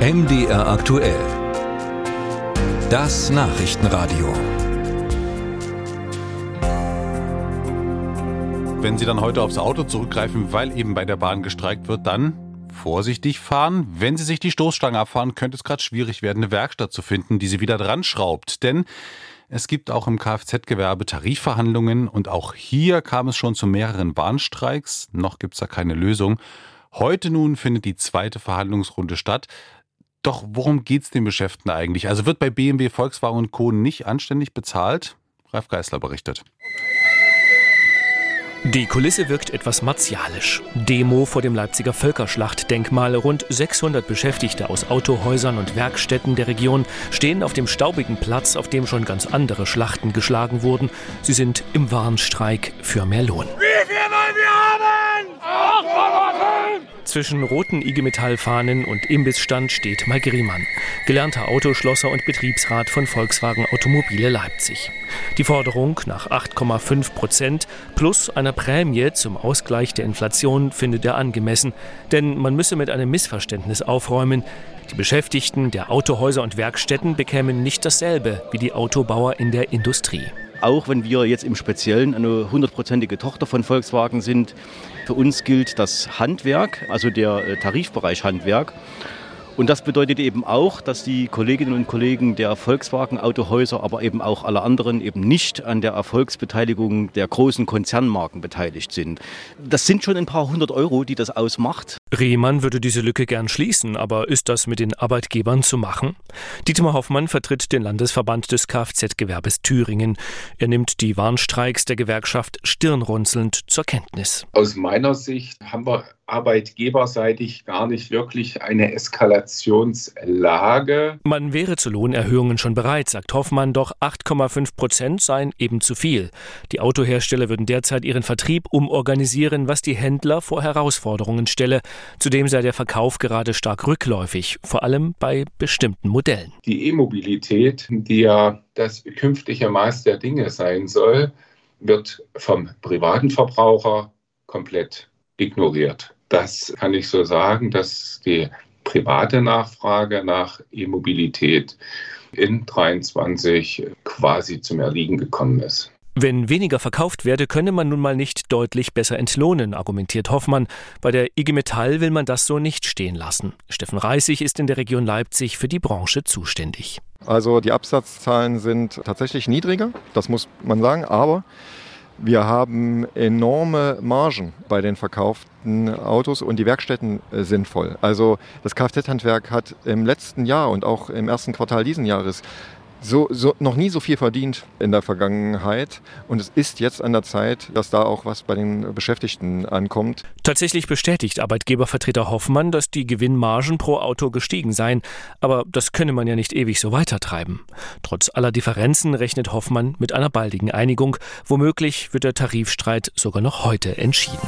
MDR aktuell. Das Nachrichtenradio. Wenn Sie dann heute aufs Auto zurückgreifen, weil eben bei der Bahn gestreikt wird, dann vorsichtig fahren. Wenn Sie sich die Stoßstange abfahren, könnte es gerade schwierig werden, eine Werkstatt zu finden, die Sie wieder dran schraubt. Denn es gibt auch im Kfz-Gewerbe Tarifverhandlungen und auch hier kam es schon zu mehreren Bahnstreiks. Noch gibt es da keine Lösung. Heute nun findet die zweite Verhandlungsrunde statt. Doch worum geht es den Beschäftigten eigentlich? Also wird bei BMW, Volkswagen und Co. nicht anständig bezahlt? Ralf Geißler berichtet. Die Kulisse wirkt etwas martialisch. Demo vor dem Leipziger Völkerschlachtdenkmal. Rund 600 Beschäftigte aus Autohäusern und Werkstätten der Region stehen auf dem staubigen Platz, auf dem schon ganz andere Schlachten geschlagen wurden. Sie sind im Warnstreik für mehr Lohn. Wie viel wollen wir haben? 8,5! Zwischen roten IG Metall-Fahnen und Imbissstand steht Mike Riemann, gelernter Autoschlosser und Betriebsrat von Volkswagen Automobile Leipzig. Die Forderung nach 8,5 Prozent plus einer Prämie zum Ausgleich der Inflation findet er angemessen, denn man müsse mit einem Missverständnis aufräumen. Die Beschäftigten der Autohäuser und Werkstätten bekämen nicht dasselbe wie die Autobauer in der Industrie. Auch wenn wir jetzt im Speziellen eine hundertprozentige Tochter von Volkswagen sind, für uns gilt das Handwerk, also der äh, Tarifbereich Handwerk. Und das bedeutet eben auch, dass die Kolleginnen und Kollegen der Volkswagen-Autohäuser, aber eben auch aller anderen eben nicht an der Erfolgsbeteiligung der großen Konzernmarken beteiligt sind. Das sind schon ein paar hundert Euro, die das ausmacht. Rehmann würde diese Lücke gern schließen, aber ist das mit den Arbeitgebern zu machen? Dietmar Hoffmann vertritt den Landesverband des Kfz-Gewerbes Thüringen. Er nimmt die Warnstreiks der Gewerkschaft stirnrunzelnd zur Kenntnis. Aus meiner Sicht haben wir arbeitgeberseitig gar nicht wirklich eine Eskalationslage. Man wäre zu Lohnerhöhungen schon bereit, sagt Hoffmann, doch 8,5 Prozent seien eben zu viel. Die Autohersteller würden derzeit ihren Vertrieb umorganisieren, was die Händler vor Herausforderungen stelle. Zudem sei der Verkauf gerade stark rückläufig, vor allem bei bestimmten Modellen. Die E-Mobilität, die ja das künftige Maß der Dinge sein soll, wird vom privaten Verbraucher komplett ignoriert. Das kann ich so sagen, dass die private Nachfrage nach E-Mobilität in 23 quasi zum Erliegen gekommen ist. Wenn weniger verkauft werde, könne man nun mal nicht deutlich besser entlohnen, argumentiert Hoffmann. Bei der IG Metall will man das so nicht stehen lassen. Steffen Reissig ist in der Region Leipzig für die Branche zuständig. Also die Absatzzahlen sind tatsächlich niedriger, das muss man sagen, aber wir haben enorme Margen bei den verkauften Autos und die Werkstätten sind voll. Also das Kfz-Handwerk hat im letzten Jahr und auch im ersten Quartal diesen Jahres so, so, noch nie so viel verdient in der Vergangenheit. Und es ist jetzt an der Zeit, dass da auch was bei den Beschäftigten ankommt. Tatsächlich bestätigt Arbeitgebervertreter Hoffmann, dass die Gewinnmargen pro Auto gestiegen seien. Aber das könne man ja nicht ewig so weitertreiben. Trotz aller Differenzen rechnet Hoffmann mit einer baldigen Einigung. Womöglich wird der Tarifstreit sogar noch heute entschieden.